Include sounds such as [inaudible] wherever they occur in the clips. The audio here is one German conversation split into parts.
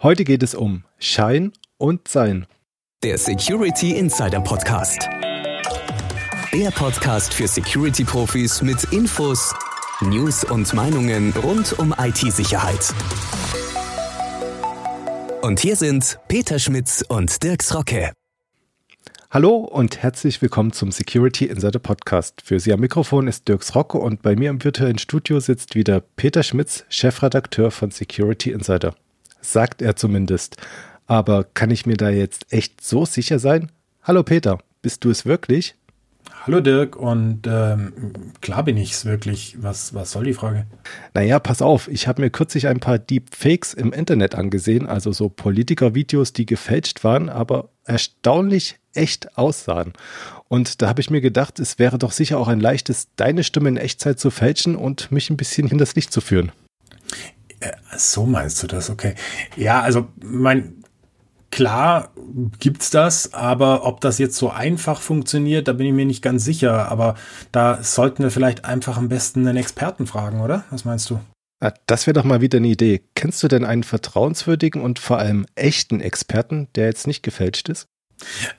Heute geht es um Schein und Sein. Der Security Insider Podcast. Der Podcast für Security-Profis mit Infos, News und Meinungen rund um IT-Sicherheit. Und hier sind Peter Schmitz und Dirks Rocke. Hallo und herzlich willkommen zum Security Insider Podcast. Für Sie am Mikrofon ist Dirks Rocke und bei mir im virtuellen Studio sitzt wieder Peter Schmitz, Chefredakteur von Security Insider sagt er zumindest. Aber kann ich mir da jetzt echt so sicher sein? Hallo Peter, bist du es wirklich? Hallo Dirk und ähm, klar bin ich es wirklich. Was, was soll die Frage? Naja, pass auf, ich habe mir kürzlich ein paar Deepfakes im Internet angesehen, also so Politiker-Videos, die gefälscht waren, aber erstaunlich echt aussahen. Und da habe ich mir gedacht, es wäre doch sicher auch ein leichtes, deine Stimme in Echtzeit zu fälschen und mich ein bisschen hinters Licht zu führen. Äh, so meinst du das, okay. Ja, also mein klar gibt's das, aber ob das jetzt so einfach funktioniert, da bin ich mir nicht ganz sicher. Aber da sollten wir vielleicht einfach am besten einen Experten fragen, oder? Was meinst du? Ah, das wäre doch mal wieder eine Idee. Kennst du denn einen vertrauenswürdigen und vor allem echten Experten, der jetzt nicht gefälscht ist?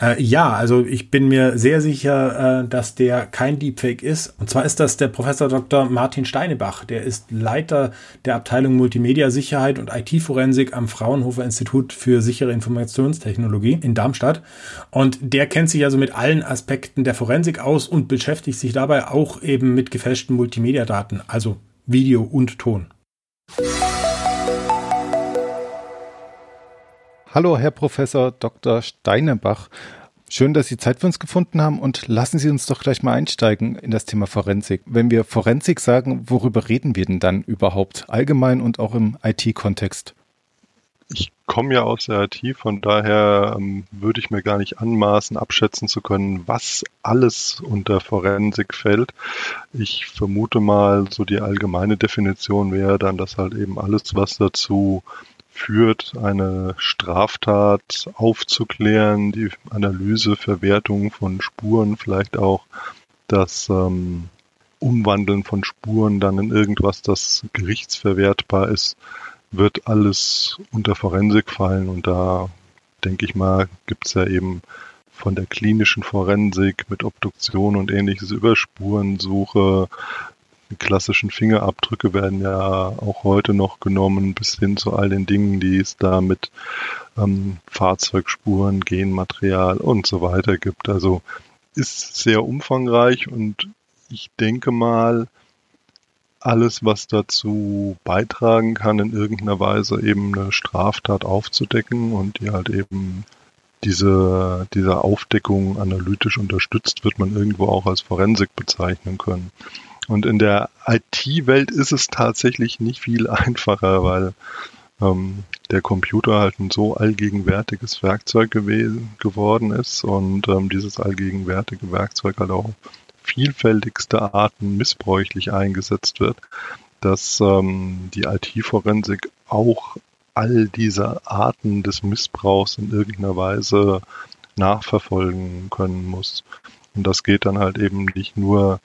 Äh, ja, also ich bin mir sehr sicher, äh, dass der kein Deepfake ist. Und zwar ist das der Professor Dr. Martin Steinebach. Der ist Leiter der Abteilung Multimedia Sicherheit und IT-Forensik am Fraunhofer Institut für sichere Informationstechnologie in Darmstadt. Und der kennt sich also mit allen Aspekten der Forensik aus und beschäftigt sich dabei auch eben mit gefälschten Multimedia-Daten, also Video und Ton. Hallo, Herr Professor Dr. Steinebach. Schön, dass Sie Zeit für uns gefunden haben und lassen Sie uns doch gleich mal einsteigen in das Thema Forensik. Wenn wir Forensik sagen, worüber reden wir denn dann überhaupt allgemein und auch im IT-Kontext? Ich komme ja aus der IT, von daher ähm, würde ich mir gar nicht anmaßen, abschätzen zu können, was alles unter Forensik fällt. Ich vermute mal, so die allgemeine Definition wäre dann, dass halt eben alles, was dazu führt, eine Straftat aufzuklären, die Analyse, Verwertung von Spuren, vielleicht auch das ähm, Umwandeln von Spuren dann in irgendwas, das gerichtsverwertbar ist, wird alles unter Forensik fallen. Und da denke ich mal, gibt es ja eben von der klinischen Forensik mit Obduktion und ähnliches über Spurensuche die klassischen Fingerabdrücke werden ja auch heute noch genommen, bis hin zu all den Dingen, die es da mit ähm, Fahrzeugspuren, Genmaterial und so weiter gibt. Also ist sehr umfangreich und ich denke mal, alles, was dazu beitragen kann, in irgendeiner Weise eben eine Straftat aufzudecken und die halt eben diese, diese Aufdeckung analytisch unterstützt, wird man irgendwo auch als Forensik bezeichnen können. Und in der IT-Welt ist es tatsächlich nicht viel [laughs] einfacher, weil ähm, der Computer halt ein so allgegenwärtiges Werkzeug gewesen, geworden ist und ähm, dieses allgegenwärtige Werkzeug halt auch vielfältigste Arten missbräuchlich eingesetzt wird, dass ähm, die IT-Forensik auch all diese Arten des Missbrauchs in irgendeiner Weise nachverfolgen können muss. Und das geht dann halt eben nicht nur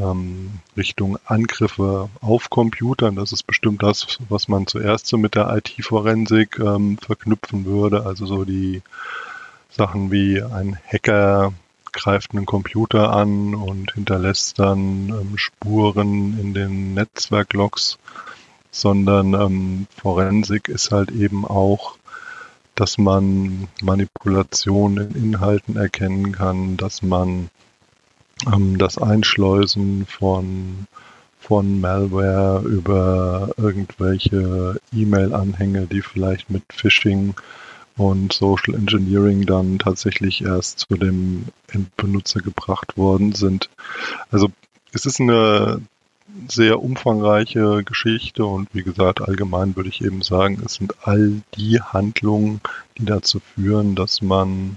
ähm, Richtung Angriffe auf Computern. Das ist bestimmt das, was man zuerst so mit der IT-Forensik ähm, verknüpfen würde. Also so die Sachen wie ein Hacker greift einen Computer an und hinterlässt dann ähm, Spuren in den Netzwerklogs, sondern ähm, Forensik ist halt eben auch, dass man Manipulationen in Inhalten erkennen kann, dass man ähm, das Einschleusen von, von Malware über irgendwelche E-Mail-Anhänge, die vielleicht mit Phishing und Social Engineering dann tatsächlich erst zu dem Endbenutzer gebracht worden sind. Also es ist eine sehr umfangreiche Geschichte und wie gesagt, allgemein würde ich eben sagen, es sind all die Handlungen, die dazu führen, dass man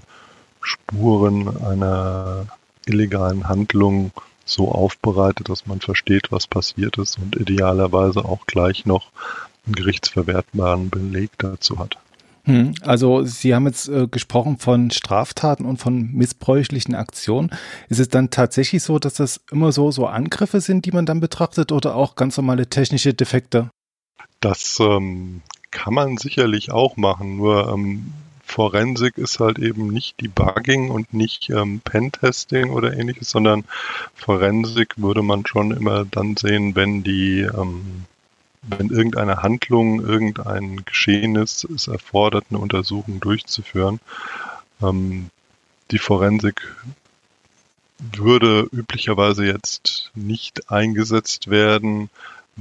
Spuren einer illegalen Handlungen so aufbereitet, dass man versteht, was passiert ist und idealerweise auch gleich noch einen gerichtsverwertbaren Beleg dazu hat. Hm, also Sie haben jetzt äh, gesprochen von Straftaten und von missbräuchlichen Aktionen. Ist es dann tatsächlich so, dass das immer so, so Angriffe sind, die man dann betrachtet oder auch ganz normale technische Defekte? Das ähm, kann man sicherlich auch machen, nur ähm, Forensik ist halt eben nicht Debugging und nicht ähm, Pentesting oder ähnliches, sondern Forensik würde man schon immer dann sehen, wenn die, ähm, wenn irgendeine Handlung, irgendein Geschehnis es erfordert, eine Untersuchung durchzuführen. Ähm, die Forensik würde üblicherweise jetzt nicht eingesetzt werden,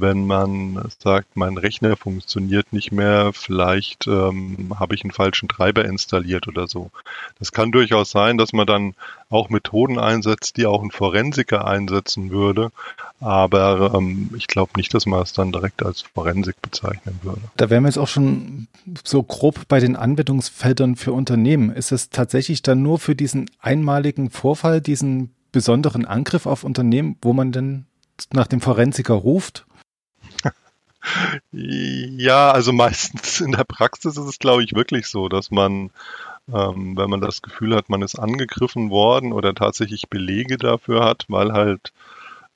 wenn man sagt, mein Rechner funktioniert nicht mehr, vielleicht ähm, habe ich einen falschen Treiber installiert oder so. Das kann durchaus sein, dass man dann auch Methoden einsetzt, die auch ein Forensiker einsetzen würde, aber ähm, ich glaube nicht, dass man es dann direkt als Forensik bezeichnen würde. Da wären wir jetzt auch schon so grob bei den Anwendungsfeldern für Unternehmen. Ist es tatsächlich dann nur für diesen einmaligen Vorfall, diesen besonderen Angriff auf Unternehmen, wo man denn nach dem Forensiker ruft ja, also meistens in der Praxis ist es, glaube ich, wirklich so, dass man, ähm, wenn man das Gefühl hat, man ist angegriffen worden oder tatsächlich Belege dafür hat, weil halt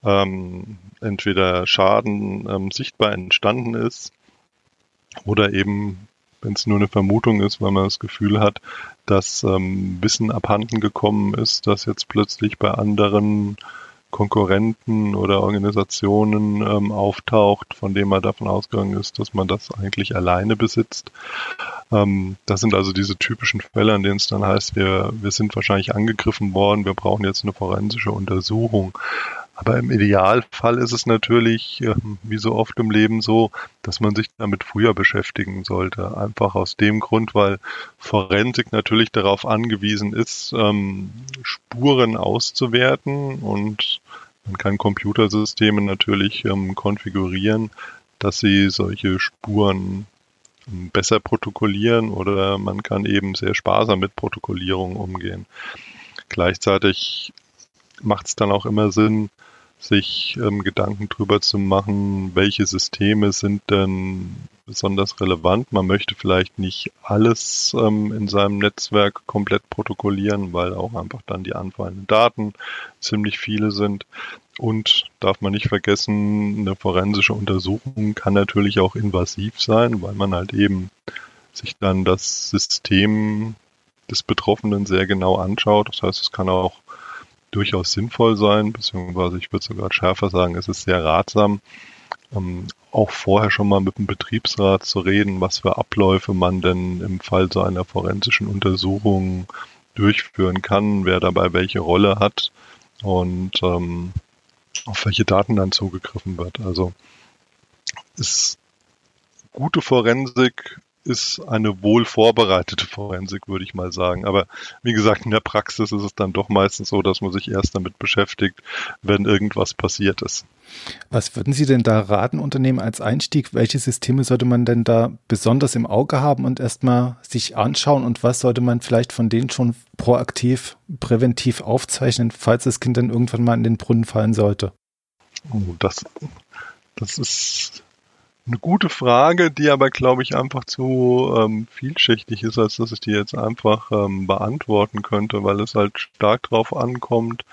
ähm, entweder Schaden ähm, sichtbar entstanden ist oder eben, wenn es nur eine Vermutung ist, weil man das Gefühl hat, dass ähm, Wissen abhanden gekommen ist, dass jetzt plötzlich bei anderen Konkurrenten oder Organisationen ähm, auftaucht, von dem man davon ausgegangen ist, dass man das eigentlich alleine besitzt. Ähm, das sind also diese typischen Fälle, an denen es dann heißt, wir, wir sind wahrscheinlich angegriffen worden, wir brauchen jetzt eine forensische Untersuchung. Aber im Idealfall ist es natürlich, ähm, wie so oft im Leben so, dass man sich damit früher beschäftigen sollte. Einfach aus dem Grund, weil Forensik natürlich darauf angewiesen ist, ähm, Spuren auszuwerten und man kann Computersysteme natürlich ähm, konfigurieren, dass sie solche Spuren besser protokollieren oder man kann eben sehr sparsam mit Protokollierung umgehen. Gleichzeitig macht es dann auch immer Sinn, sich ähm, Gedanken drüber zu machen, welche Systeme sind denn besonders relevant. Man möchte vielleicht nicht alles ähm, in seinem Netzwerk komplett protokollieren, weil auch einfach dann die anfallenden Daten ziemlich viele sind. Und darf man nicht vergessen, eine forensische Untersuchung kann natürlich auch invasiv sein, weil man halt eben sich dann das System des Betroffenen sehr genau anschaut. Das heißt, es kann auch durchaus sinnvoll sein, beziehungsweise ich würde sogar schärfer sagen, es ist sehr ratsam, ähm, auch vorher schon mal mit dem Betriebsrat zu reden, was für Abläufe man denn im Fall so einer forensischen Untersuchung durchführen kann, wer dabei welche Rolle hat und ähm, auf welche Daten dann zugegriffen wird. Also ist gute Forensik ist eine wohl vorbereitete Forensik, würde ich mal sagen. Aber wie gesagt, in der Praxis ist es dann doch meistens so, dass man sich erst damit beschäftigt, wenn irgendwas passiert ist. Was würden Sie denn da raten, Unternehmen als Einstieg? Welche Systeme sollte man denn da besonders im Auge haben und erstmal sich anschauen? Und was sollte man vielleicht von denen schon proaktiv, präventiv aufzeichnen, falls das Kind dann irgendwann mal in den Brunnen fallen sollte? Oh, das, das ist eine gute Frage, die aber, glaube ich, einfach zu ähm, vielschichtig ist, als dass ich die jetzt einfach ähm, beantworten könnte, weil es halt stark darauf ankommt,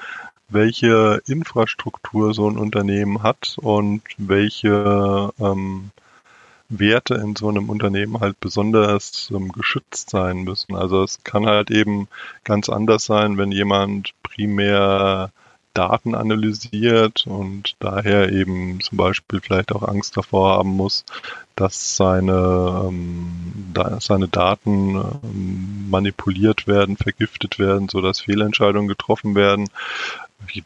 welche Infrastruktur so ein Unternehmen hat und welche ähm, Werte in so einem Unternehmen halt besonders ähm, geschützt sein müssen. Also es kann halt eben ganz anders sein, wenn jemand primär Daten analysiert und daher eben zum Beispiel vielleicht auch Angst davor haben muss, dass seine, ähm, da, seine Daten ähm, manipuliert werden, vergiftet werden, sodass Fehlentscheidungen getroffen werden.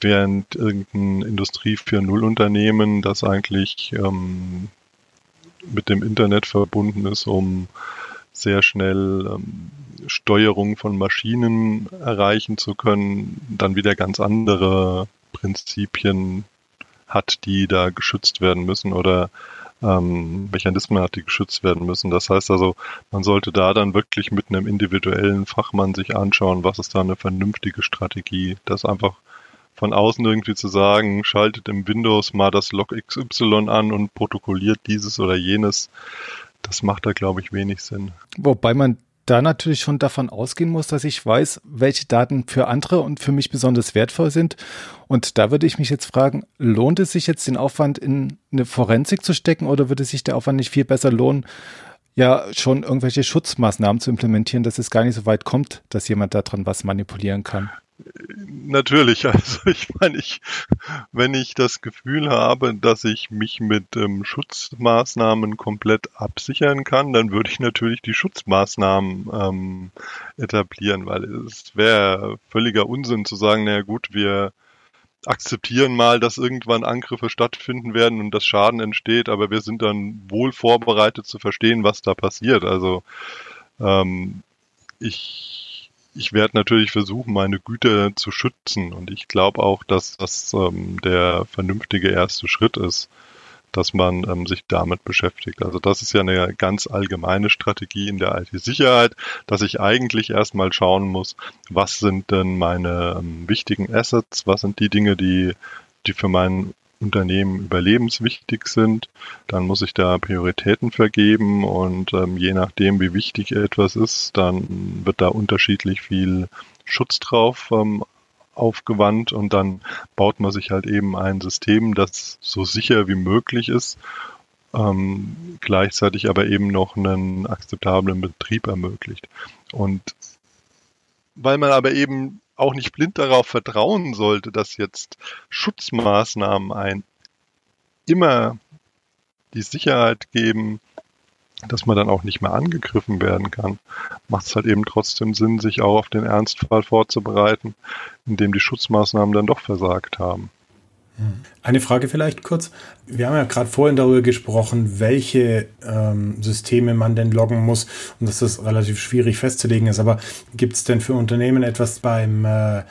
Während irgendein Industrie 4.0 Unternehmen, das eigentlich ähm, mit dem Internet verbunden ist, um sehr schnell ähm, Steuerung von Maschinen erreichen zu können, dann wieder ganz andere Prinzipien hat, die da geschützt werden müssen oder ähm, Mechanismen hat, die geschützt werden müssen. Das heißt also, man sollte da dann wirklich mit einem individuellen Fachmann sich anschauen, was ist da eine vernünftige Strategie. Das einfach von außen irgendwie zu sagen, schaltet im Windows mal das Log XY an und protokolliert dieses oder jenes, das macht da, glaube ich, wenig Sinn. Wobei man da natürlich schon davon ausgehen muss, dass ich weiß, welche Daten für andere und für mich besonders wertvoll sind. Und da würde ich mich jetzt fragen, lohnt es sich jetzt den Aufwand in eine Forensik zu stecken oder würde sich der Aufwand nicht viel besser lohnen, ja schon irgendwelche Schutzmaßnahmen zu implementieren, dass es gar nicht so weit kommt, dass jemand daran was manipulieren kann. Natürlich, [laughs] also ich meine, ich, wenn ich das Gefühl habe, dass ich mich mit ähm, Schutzmaßnahmen komplett absichern kann, dann würde ich natürlich die Schutzmaßnahmen ähm, etablieren, weil es wäre völliger Unsinn zu sagen, naja gut, wir akzeptieren mal, dass irgendwann Angriffe stattfinden werden und dass Schaden entsteht, aber wir sind dann wohl vorbereitet zu verstehen, was da passiert. Also ähm, ich, ich werde natürlich versuchen, meine Güter zu schützen und ich glaube auch, dass das ähm, der vernünftige erste Schritt ist dass man ähm, sich damit beschäftigt. Also das ist ja eine ganz allgemeine Strategie in der IT-Sicherheit, dass ich eigentlich erstmal schauen muss, was sind denn meine ähm, wichtigen Assets, was sind die Dinge, die, die für mein Unternehmen überlebenswichtig sind. Dann muss ich da Prioritäten vergeben und ähm, je nachdem, wie wichtig etwas ist, dann wird da unterschiedlich viel Schutz drauf ähm, aufgewandt und dann baut man sich halt eben ein System, das so sicher wie möglich ist, ähm, gleichzeitig aber eben noch einen akzeptablen Betrieb ermöglicht. Und weil man aber eben auch nicht blind darauf vertrauen sollte, dass jetzt Schutzmaßnahmen ein immer die Sicherheit geben, dass man dann auch nicht mehr angegriffen werden kann, macht es halt eben trotzdem Sinn, sich auch auf den Ernstfall vorzubereiten, in dem die Schutzmaßnahmen dann doch versagt haben. Eine Frage vielleicht kurz. Wir haben ja gerade vorhin darüber gesprochen, welche ähm, Systeme man denn loggen muss und dass das relativ schwierig festzulegen ist. Aber gibt es denn für Unternehmen etwas beim äh,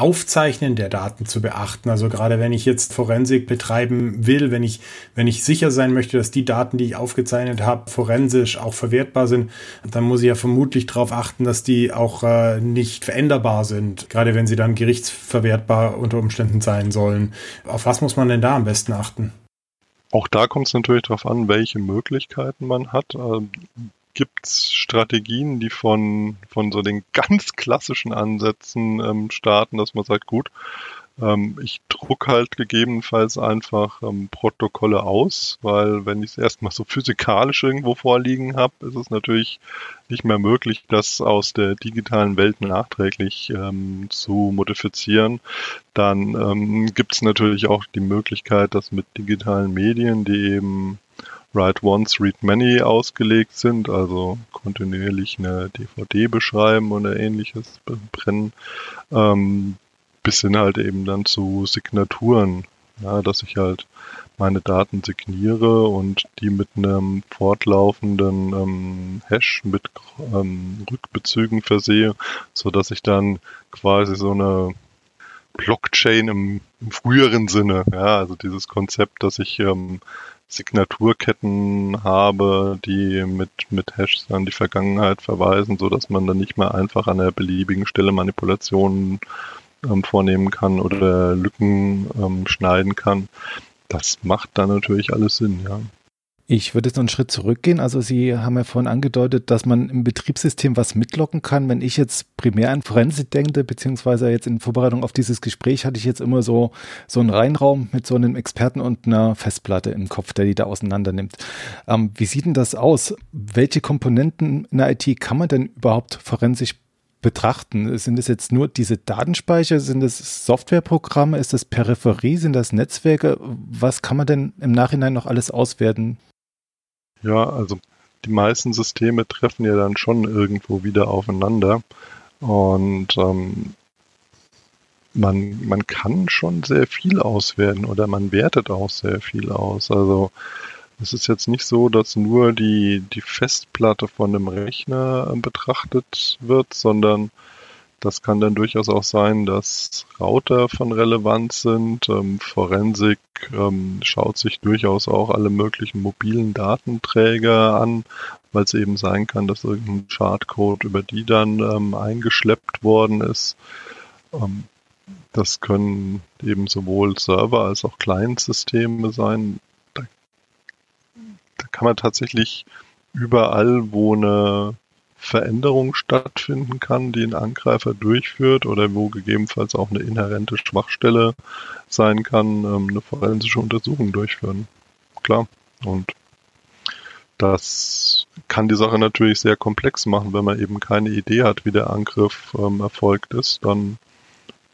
Aufzeichnen der Daten zu beachten. Also gerade wenn ich jetzt Forensik betreiben will, wenn ich, wenn ich sicher sein möchte, dass die Daten, die ich aufgezeichnet habe, forensisch auch verwertbar sind, dann muss ich ja vermutlich darauf achten, dass die auch äh, nicht veränderbar sind, gerade wenn sie dann gerichtsverwertbar unter Umständen sein sollen. Auf was muss man denn da am besten achten? Auch da kommt es natürlich darauf an, welche Möglichkeiten man hat. Gibt es Strategien, die von, von so den [laughs] ganz klassischen Ansätzen ähm, starten, dass man sagt, gut, ähm, ich druck halt gegebenenfalls einfach ähm, Protokolle aus, weil wenn ich es erstmal so physikalisch irgendwo vorliegen habe, ist es natürlich nicht mehr möglich, das aus der digitalen Welt nachträglich ähm, zu modifizieren. Dann ähm, gibt es natürlich auch die Möglichkeit, dass mit digitalen Medien, die eben Write Once, Read Many ausgelegt sind, also kontinuierlich eine DVD beschreiben oder ähnliches brennen, ähm, bis hin halt eben dann zu Signaturen, ja, dass ich halt meine Daten signiere und die mit einem fortlaufenden ähm, Hash mit ähm, Rückbezügen versehe, so dass ich dann quasi so eine Blockchain im, im früheren Sinne, ja, also dieses Konzept, dass ich ähm, Signaturketten habe, die mit, mit Hashes an die Vergangenheit verweisen, so dass man dann nicht mehr einfach an der beliebigen Stelle Manipulationen ähm, vornehmen kann oder Lücken ähm, schneiden kann. Das macht dann natürlich alles Sinn, ja. Ich würde jetzt noch einen Schritt zurückgehen. Also Sie haben ja vorhin angedeutet, dass man im Betriebssystem was mitlocken kann. Wenn ich jetzt primär an Forensik denke, beziehungsweise jetzt in Vorbereitung auf dieses Gespräch, hatte ich jetzt immer so, so einen Reinraum mit so einem Experten und einer Festplatte im Kopf, der die da auseinander nimmt. Ähm, wie sieht denn das aus? Welche Komponenten in der IT kann man denn überhaupt forensisch betrachten? Sind es jetzt nur diese Datenspeicher? Sind es Softwareprogramme? Ist das Peripherie? Sind das Netzwerke? Was kann man denn im Nachhinein noch alles auswerten? Ja, also die meisten Systeme treffen ja dann schon irgendwo wieder aufeinander. Und ähm, man, man kann schon sehr viel auswerten oder man wertet auch sehr viel aus. Also es ist jetzt nicht so, dass nur die, die Festplatte von einem Rechner äh, betrachtet wird, sondern das kann dann durchaus auch sein, dass Router von Relevanz sind. Ähm, Forensik ähm, schaut sich durchaus auch alle möglichen mobilen Datenträger an, weil es eben sein kann, dass irgendein Chartcode über die dann ähm, eingeschleppt worden ist. Ähm, das können eben sowohl Server als auch Client-Systeme sein. Da, da kann man tatsächlich überall, wo eine Veränderung stattfinden kann, die ein Angreifer durchführt oder wo gegebenenfalls auch eine inhärente Schwachstelle sein kann, ähm, eine forensische Untersuchung durchführen. Klar. Und das kann die Sache natürlich sehr komplex machen, wenn man eben keine Idee hat, wie der Angriff ähm, erfolgt ist, dann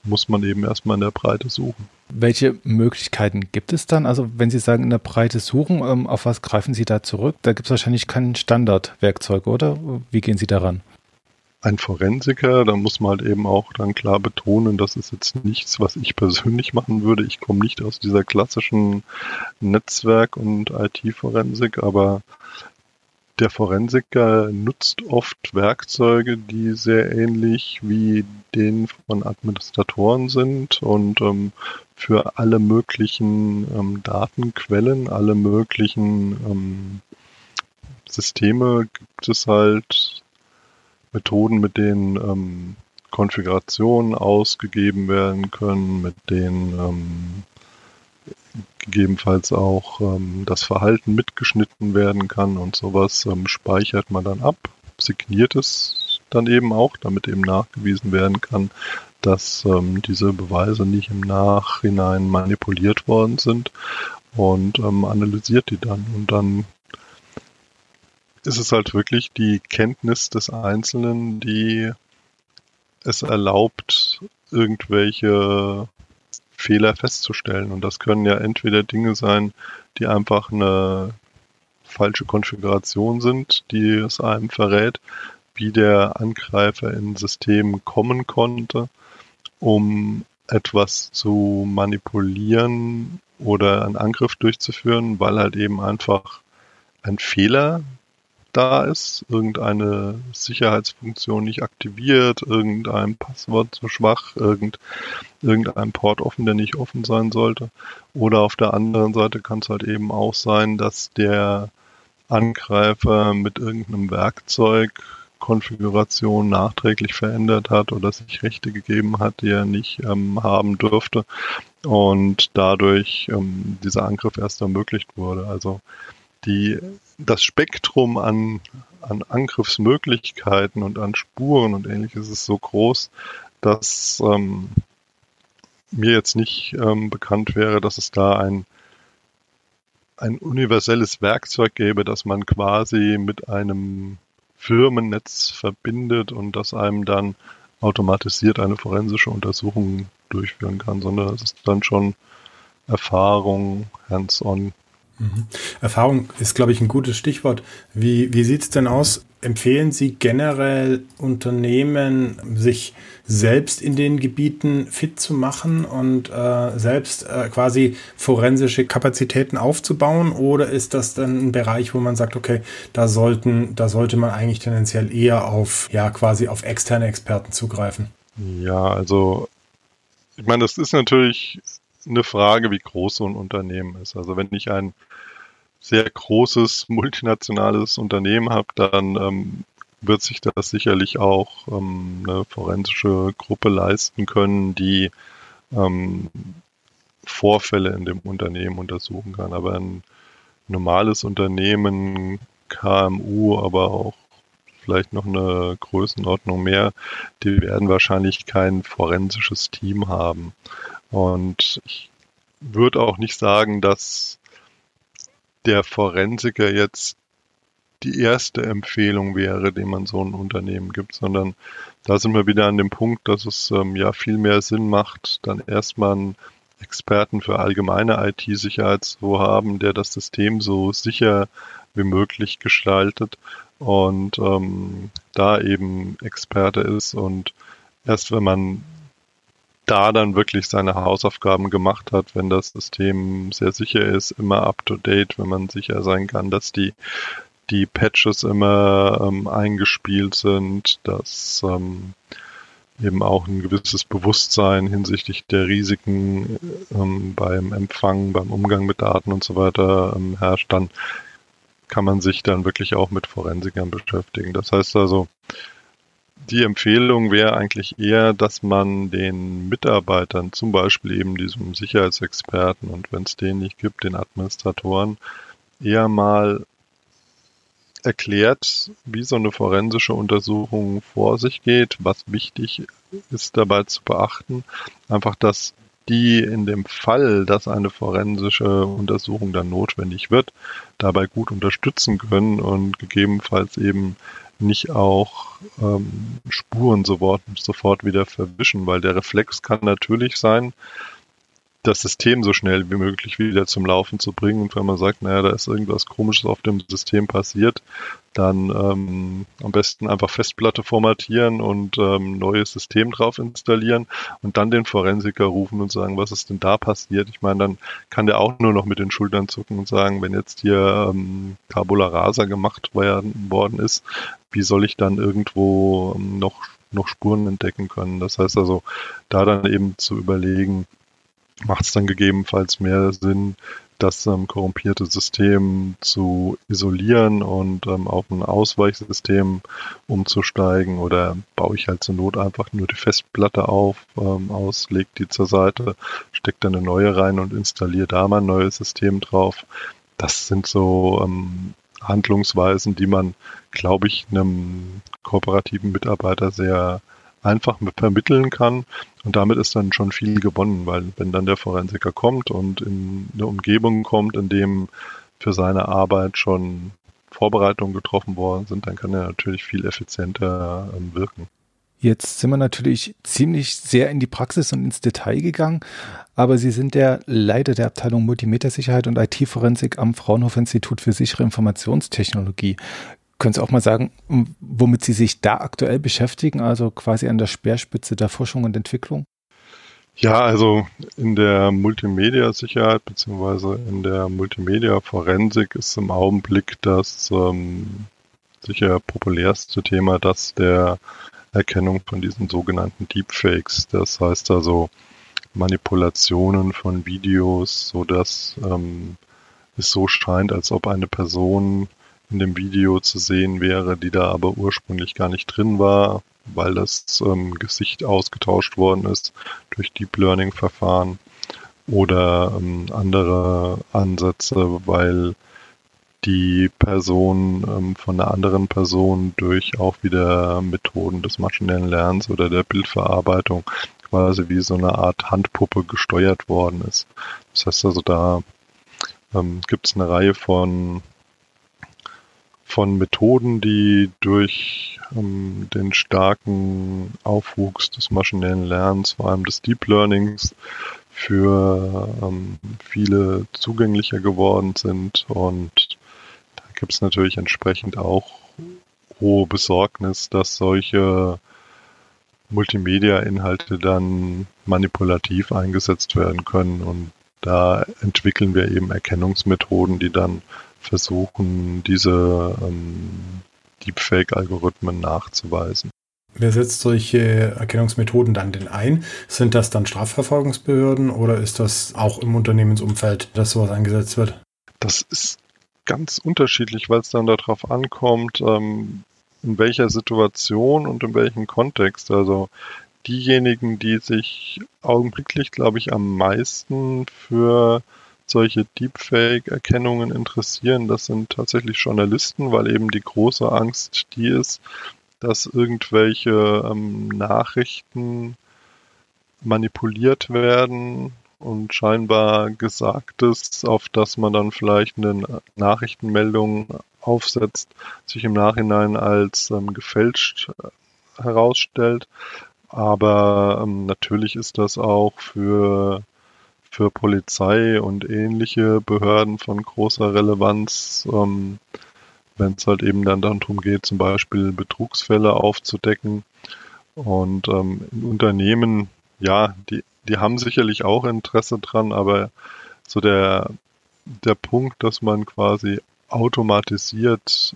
muss man eben erstmal in der Breite suchen. Welche Möglichkeiten gibt es dann? Also wenn Sie sagen, in der Breite suchen, ähm, auf was greifen Sie da zurück? Da gibt es wahrscheinlich kein Standardwerkzeug, oder? Wie gehen Sie daran? Ein Forensiker, da muss man halt eben auch dann klar betonen, das ist jetzt nichts, was ich persönlich machen würde. Ich komme nicht aus dieser klassischen Netzwerk- und IT-Forensik, aber der Forensiker nutzt oft Werkzeuge, die sehr ähnlich wie den von Administratoren sind und ähm, für alle möglichen ähm, Datenquellen, alle möglichen ähm, Systeme gibt es halt Methoden, mit denen ähm, Konfigurationen ausgegeben werden können, mit denen ähm, gegebenenfalls auch ähm, das Verhalten mitgeschnitten werden kann und sowas ähm, speichert man dann ab, signiert es dann eben auch, damit eben nachgewiesen werden kann, dass ähm, diese Beweise nicht im Nachhinein manipuliert worden sind und ähm, analysiert die dann. Und dann ist es halt wirklich die Kenntnis des Einzelnen, die es erlaubt, irgendwelche Fehler festzustellen. Und das können ja entweder Dinge sein, die einfach eine falsche Konfiguration sind, die es einem verrät, wie der Angreifer in System kommen konnte, um etwas zu manipulieren oder einen Angriff durchzuführen, weil halt eben einfach ein Fehler da ist, irgendeine Sicherheitsfunktion nicht aktiviert, irgendein Passwort zu schwach, irgend, irgendein Port offen, der nicht offen sein sollte. Oder auf der anderen Seite kann es halt eben auch sein, dass der Angreifer mit irgendeinem Werkzeug Konfiguration nachträglich verändert hat oder sich Rechte gegeben hat, die er nicht ähm, haben dürfte und dadurch ähm, dieser Angriff erst ermöglicht wurde. Also die, das Spektrum an, an Angriffsmöglichkeiten und an Spuren und ähnliches ist so groß, dass ähm, mir jetzt nicht ähm, bekannt wäre, dass es da ein, ein universelles Werkzeug gäbe, das man quasi mit einem Firmennetz verbindet und das einem dann automatisiert eine forensische Untersuchung durchführen kann, sondern es ist dann schon Erfahrung, hands-on Mhm. Erfahrung ist, glaube ich, ein gutes Stichwort. Wie, wie sieht es denn aus? Empfehlen Sie generell Unternehmen, sich selbst in den Gebieten fit zu machen und äh, selbst äh, quasi forensische Kapazitäten aufzubauen? Oder ist das dann ein Bereich, wo man sagt, okay, da sollten, da sollte man eigentlich tendenziell eher auf, ja, quasi auf externe Experten zugreifen? Ja, also ich meine, das ist natürlich eine Frage, wie groß so ein Unternehmen ist. Also wenn ich ein sehr großes multinationales Unternehmen habe, dann ähm, wird sich das sicherlich auch ähm, eine forensische Gruppe leisten können, die ähm, Vorfälle in dem Unternehmen untersuchen kann. Aber ein normales Unternehmen, KMU, aber auch vielleicht noch eine Größenordnung mehr, die werden wahrscheinlich kein forensisches Team haben. Und ich würde auch nicht sagen, dass der Forensiker jetzt die erste Empfehlung wäre, die man so ein Unternehmen gibt, sondern da sind wir wieder an dem Punkt, dass es ähm, ja viel mehr Sinn macht, dann erstmal einen Experten für allgemeine IT-Sicherheit zu haben, der das System so sicher wie möglich gestaltet und ähm, da eben Experte ist. Und erst wenn man da dann wirklich seine Hausaufgaben gemacht hat, wenn das System sehr sicher ist, immer up to date, wenn man sicher sein kann, dass die die Patches immer ähm, eingespielt sind, dass ähm, eben auch ein gewisses Bewusstsein hinsichtlich der Risiken ähm, beim Empfang, beim Umgang mit Daten und so weiter ähm, herrscht, dann kann man sich dann wirklich auch mit Forensikern beschäftigen. Das heißt also, die Empfehlung wäre eigentlich eher, dass man den Mitarbeitern, zum Beispiel eben diesem Sicherheitsexperten und wenn es den nicht gibt, den Administratoren, eher mal erklärt, wie so eine forensische Untersuchung vor sich geht, was wichtig ist dabei zu beachten. Einfach, dass die in dem Fall, dass eine forensische Untersuchung dann notwendig wird, dabei gut unterstützen können und gegebenenfalls eben nicht auch ähm, Spuren sofort, sofort wieder verwischen, weil der Reflex kann natürlich sein, das System so schnell wie möglich wieder zum Laufen zu bringen. Und wenn man sagt, naja, da ist irgendwas Komisches auf dem System passiert, dann ähm, am besten einfach Festplatte formatieren und ähm, neues System drauf installieren und dann den Forensiker rufen und sagen, was ist denn da passiert? Ich meine, dann kann der auch nur noch mit den Schultern zucken und sagen, wenn jetzt hier ähm, Tabula Rasa gemacht worden ist, wie soll ich dann irgendwo ähm, noch noch Spuren entdecken können. Das heißt also, da dann eben zu überlegen, macht es dann gegebenenfalls mehr Sinn, das ähm, korrumpierte System zu isolieren und ähm, auf ein Ausweichsystem umzusteigen oder baue ich halt zur Not einfach nur die Festplatte auf, ähm, aus, leg die zur Seite, stecke dann eine neue rein und installiere da mal ein neues System drauf. Das sind so ähm, Handlungsweisen, die man, glaube ich, einem kooperativen Mitarbeiter sehr einfach vermitteln kann. Und damit ist dann schon viel gewonnen, weil wenn dann der Forensiker kommt und in eine Umgebung kommt, in dem für seine Arbeit schon Vorbereitungen getroffen worden sind, dann kann er natürlich viel effizienter ähm, wirken. Jetzt sind wir natürlich ziemlich sehr in die Praxis und ins Detail gegangen, aber Sie sind der Leiter der Abteilung Multimetersicherheit und IT-Forensik am Fraunhofer Institut für sichere Informationstechnologie. Können Sie auch mal sagen, womit Sie sich da aktuell beschäftigen, also quasi an der Speerspitze der Forschung und Entwicklung? Ja, also in der Multimedia-Sicherheit beziehungsweise in der Multimedia-Forensik ist im Augenblick das ähm, sicher populärste Thema das der Erkennung von diesen sogenannten Deepfakes. Das heißt also Manipulationen von Videos, so dass ähm, es so scheint, als ob eine Person in dem Video zu sehen wäre, die da aber ursprünglich gar nicht drin war, weil das ähm, Gesicht ausgetauscht worden ist durch Deep Learning Verfahren oder ähm, andere Ansätze, weil die Person ähm, von einer anderen Person durch auch wieder Methoden des maschinellen Lernens oder der Bildverarbeitung quasi wie so eine Art Handpuppe gesteuert worden ist. Das heißt also, da ähm, gibt es eine Reihe von von Methoden, die durch ähm, den starken Aufwuchs des maschinellen Lernens, vor allem des Deep Learnings, für ähm, viele zugänglicher geworden sind. Und da gibt es natürlich entsprechend auch hohe Besorgnis, dass solche Multimedia-Inhalte dann manipulativ eingesetzt werden können. Und da entwickeln wir eben Erkennungsmethoden, die dann versuchen, diese ähm, Deepfake-Algorithmen nachzuweisen. Wer setzt solche Erkennungsmethoden dann denn ein? Sind das dann Strafverfolgungsbehörden oder ist das auch im Unternehmensumfeld, dass sowas eingesetzt wird? Das ist ganz unterschiedlich, weil es dann darauf ankommt, ähm, in welcher Situation und in welchem Kontext. Also diejenigen, die sich augenblicklich, glaube ich, am meisten für solche Deepfake-Erkennungen interessieren, das sind tatsächlich Journalisten, weil eben die große Angst die ist, dass irgendwelche ähm, Nachrichten manipuliert werden und scheinbar Gesagtes, auf das man dann vielleicht eine Nachrichtenmeldung aufsetzt, sich im Nachhinein als ähm, gefälscht äh, herausstellt. Aber ähm, natürlich ist das auch für für Polizei und ähnliche Behörden von großer Relevanz, ähm, wenn es halt eben dann darum geht, zum Beispiel Betrugsfälle aufzudecken. Und ähm, in Unternehmen, ja, die, die haben sicherlich auch Interesse dran, aber so der, der Punkt, dass man quasi automatisiert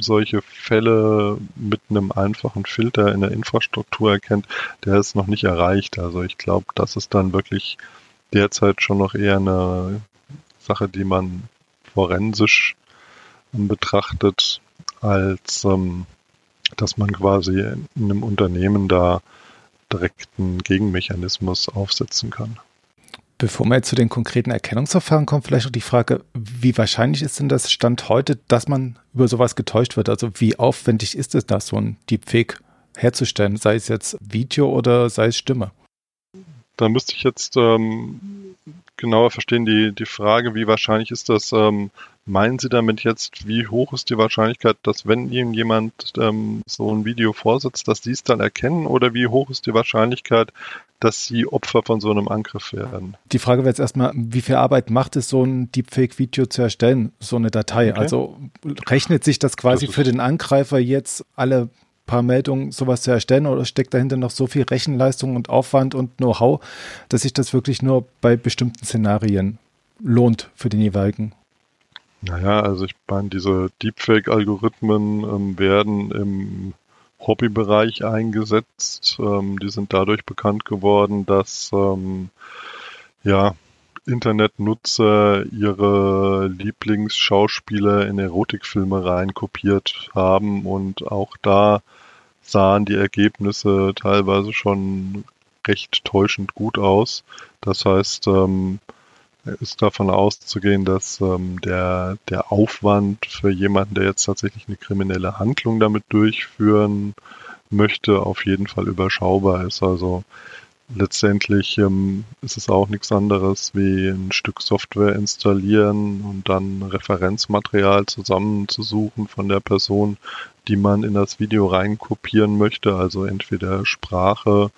solche Fälle mit einem einfachen Filter in der Infrastruktur erkennt, der ist noch nicht erreicht. Also ich glaube, das ist dann wirklich derzeit schon noch eher eine Sache, die man forensisch betrachtet, als ähm, dass man quasi in einem Unternehmen da direkt einen Gegenmechanismus aufsetzen kann. Bevor wir jetzt zu den konkreten Erkennungsverfahren kommen, vielleicht noch die Frage, wie wahrscheinlich ist denn das Stand heute, dass man über sowas getäuscht wird? Also wie aufwendig ist es da, so ein Deepfake herzustellen, sei es jetzt Video oder sei es Stimme? Da müsste ich jetzt ähm, genauer verstehen, die, die Frage, wie wahrscheinlich ist das, ähm, meinen Sie damit jetzt, wie hoch ist die Wahrscheinlichkeit, dass wenn Ihnen jemand ähm, so ein Video vorsetzt, dass Sie es dann erkennen oder wie hoch ist die Wahrscheinlichkeit, dass Sie Opfer von so einem Angriff werden? Die Frage wäre jetzt erstmal, wie viel Arbeit macht es, so ein Deepfake-Video zu erstellen, so eine Datei? Okay. Also rechnet sich das quasi das für den Angreifer jetzt alle paar Meldungen sowas zu erstellen oder steckt dahinter noch so viel Rechenleistung und Aufwand und Know-how, dass sich das wirklich nur bei bestimmten Szenarien lohnt für den jeweiligen? Naja, also ich meine, diese Deepfake-Algorithmen ähm, werden im Hobbybereich eingesetzt. Ähm, die sind dadurch bekannt geworden, dass ähm, ja, Internetnutzer ihre Lieblingsschauspieler in Erotikfilme reinkopiert haben und auch da sahen die Ergebnisse teilweise schon recht täuschend gut aus. Das heißt, ähm, ist davon auszugehen, dass ähm, der, der Aufwand für jemanden, der jetzt tatsächlich eine kriminelle Handlung damit durchführen möchte, auf jeden Fall überschaubar ist. Also letztendlich ähm, ist es auch nichts anderes wie ein Stück Software installieren und dann Referenzmaterial zusammenzusuchen von der Person, die man in das Video reinkopieren möchte, also entweder Sprache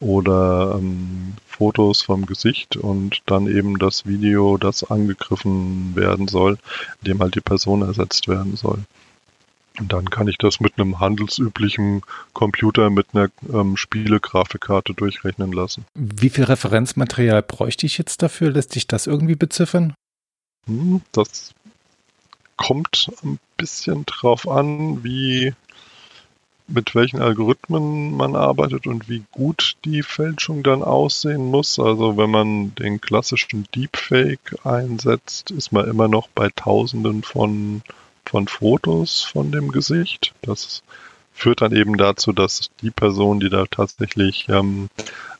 oder ähm, Fotos vom Gesicht und dann eben das Video, das angegriffen werden soll, dem halt die Person ersetzt werden soll. Und dann kann ich das mit einem handelsüblichen Computer mit einer ähm, Spielegrafikkarte durchrechnen lassen. Wie viel Referenzmaterial bräuchte ich jetzt dafür? Lässt sich das irgendwie beziffern? Hm, das kommt ein bisschen drauf an, wie mit welchen Algorithmen man arbeitet und wie gut die Fälschung dann aussehen muss. Also wenn man den klassischen Deepfake einsetzt, ist man immer noch bei Tausenden von von Fotos von dem Gesicht. Das führt dann eben dazu, dass die Personen, die da tatsächlich ähm,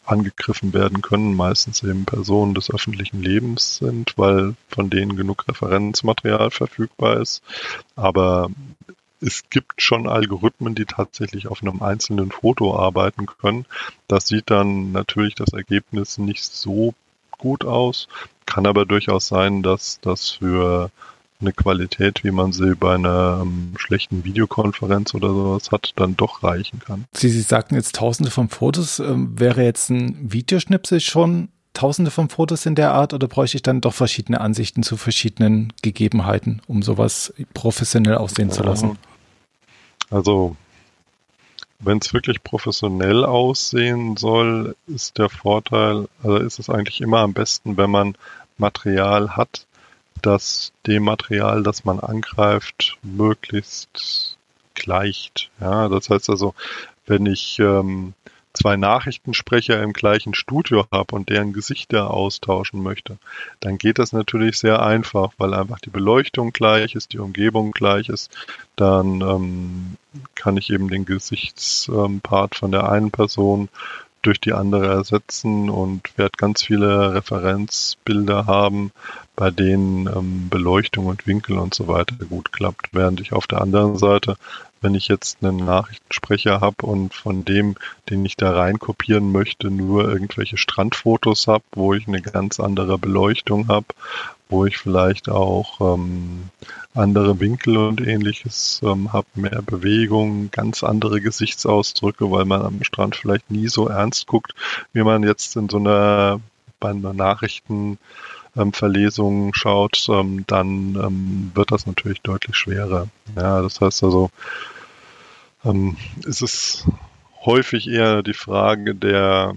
angegriffen werden können, meistens eben Personen des öffentlichen Lebens sind, weil von denen genug Referenzmaterial verfügbar ist. Aber es gibt schon Algorithmen, die tatsächlich auf einem einzelnen Foto arbeiten können. Das sieht dann natürlich das Ergebnis nicht so gut aus, kann aber durchaus sein, dass das für eine Qualität, wie man sie bei einer ähm, schlechten Videokonferenz oder sowas hat, dann doch reichen kann. Sie, sie sagten jetzt tausende von Fotos. Ähm, wäre jetzt ein Videoschnipsel schon tausende von Fotos in der Art oder bräuchte ich dann doch verschiedene Ansichten zu verschiedenen Gegebenheiten, um sowas professionell aussehen ja. zu lassen? Also, wenn es wirklich professionell aussehen soll, ist der Vorteil, also ist es eigentlich immer am besten, wenn man Material hat, das dem Material, das man angreift, möglichst gleicht. Ja, das heißt also, wenn ich ähm, zwei Nachrichtensprecher im gleichen Studio habe und deren Gesichter austauschen möchte, dann geht das natürlich sehr einfach, weil einfach die Beleuchtung gleich ist, die Umgebung gleich ist. Dann ähm, kann ich eben den Gesichtspart von der einen Person durch die andere ersetzen und werde ganz viele Referenzbilder haben, bei denen ähm, Beleuchtung und Winkel und so weiter gut klappt, während ich auf der anderen Seite, wenn ich jetzt einen Nachrichtensprecher habe und von dem, den ich da rein kopieren möchte, nur irgendwelche Strandfotos habe, wo ich eine ganz andere Beleuchtung habe, wo ich vielleicht auch ähm, andere Winkel und ähnliches ähm, habe, mehr Bewegung, ganz andere Gesichtsausdrücke, weil man am Strand vielleicht nie so ernst guckt, wie man jetzt in so einer bei einer Nachrichten ähm, schaut, ähm, dann ähm, wird das natürlich deutlich schwerer. Ja, das heißt also, ähm, ist es häufig eher die Frage der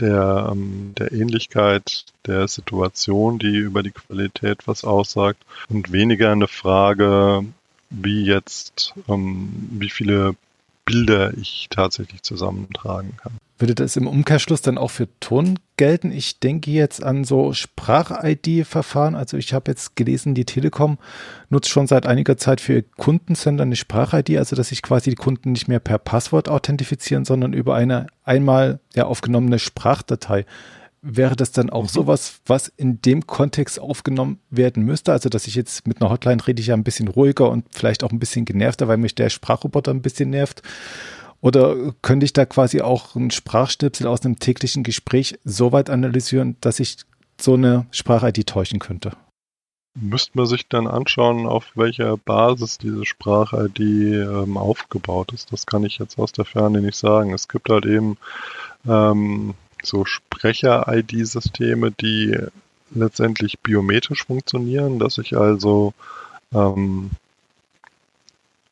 der, ähm, der Ähnlichkeit der Situation, die über die Qualität was aussagt. Und weniger eine Frage, wie jetzt, ähm, wie viele Bilder ich tatsächlich zusammentragen kann. Würde das im Umkehrschluss dann auch für Ton gelten? Ich denke jetzt an so Sprach-ID-Verfahren. Also ich habe jetzt gelesen, die Telekom nutzt schon seit einiger Zeit für Kundensender eine Sprach-ID, also dass sich quasi die Kunden nicht mehr per Passwort authentifizieren, sondern über eine einmal ja, aufgenommene Sprachdatei. Wäre das dann auch mhm. sowas, was in dem Kontext aufgenommen werden müsste? Also, dass ich jetzt mit einer Hotline rede ich ja ein bisschen ruhiger und vielleicht auch ein bisschen genervter, weil mich der Sprachroboter ein bisschen nervt. Oder könnte ich da quasi auch ein Sprachstöpsel aus einem täglichen Gespräch so weit analysieren, dass ich so eine Sprach-ID täuschen könnte? Müsste man sich dann anschauen, auf welcher Basis diese Sprach-ID ähm, aufgebaut ist. Das kann ich jetzt aus der Ferne nicht sagen. Es gibt halt eben ähm, so Sprecher-ID-Systeme, die letztendlich biometrisch funktionieren, dass ich also ähm,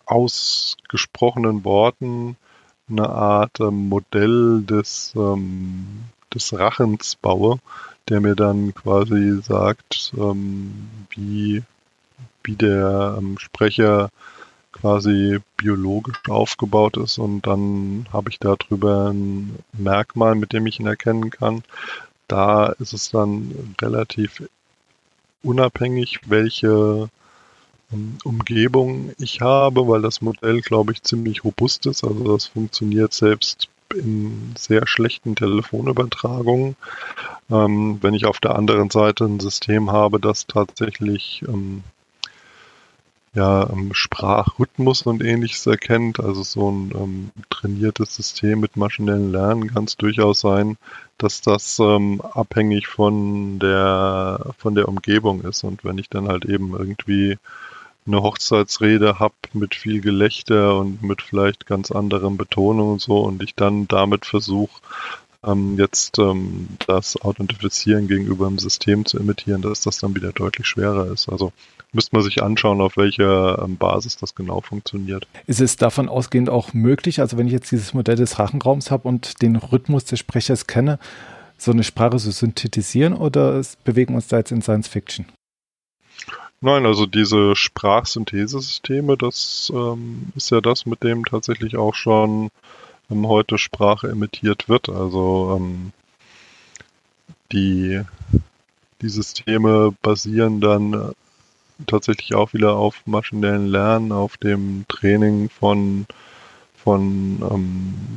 ausgesprochenen Worten eine Art ähm, Modell des, ähm, des Rachens baue, der mir dann quasi sagt, ähm, wie, wie der ähm, Sprecher quasi biologisch aufgebaut ist und dann habe ich darüber ein Merkmal, mit dem ich ihn erkennen kann. Da ist es dann relativ unabhängig, welche ähm, Umgebung ich habe, weil das Modell, glaube ich, ziemlich robust ist. Also das funktioniert selbst in sehr schlechten Telefonübertragungen. Ähm, wenn ich auf der anderen Seite ein System habe, das tatsächlich ähm, ja, ähm, Sprachrhythmus und ähnliches erkennt, also so ein ähm, trainiertes System mit maschinellem Lernen kann es durchaus sein, dass das ähm, abhängig von der von der Umgebung ist. Und wenn ich dann halt eben irgendwie eine Hochzeitsrede habe mit viel Gelächter und mit vielleicht ganz anderen Betonungen und so und ich dann damit versuche, ähm, jetzt ähm, das Authentifizieren gegenüber dem System zu imitieren, dass das dann wieder deutlich schwerer ist. Also müsste man sich anschauen, auf welcher ähm, Basis das genau funktioniert. Ist es davon ausgehend auch möglich, also wenn ich jetzt dieses Modell des Rachenraums habe und den Rhythmus des Sprechers kenne, so eine Sprache zu synthetisieren oder bewegen wir uns da jetzt in Science Fiction? Nein, also diese Sprachsynthesesysteme, das ähm, ist ja das, mit dem tatsächlich auch schon ähm, heute Sprache imitiert wird. Also ähm, die, die Systeme basieren dann tatsächlich auch wieder auf maschinellen Lernen, auf dem Training von, von ähm,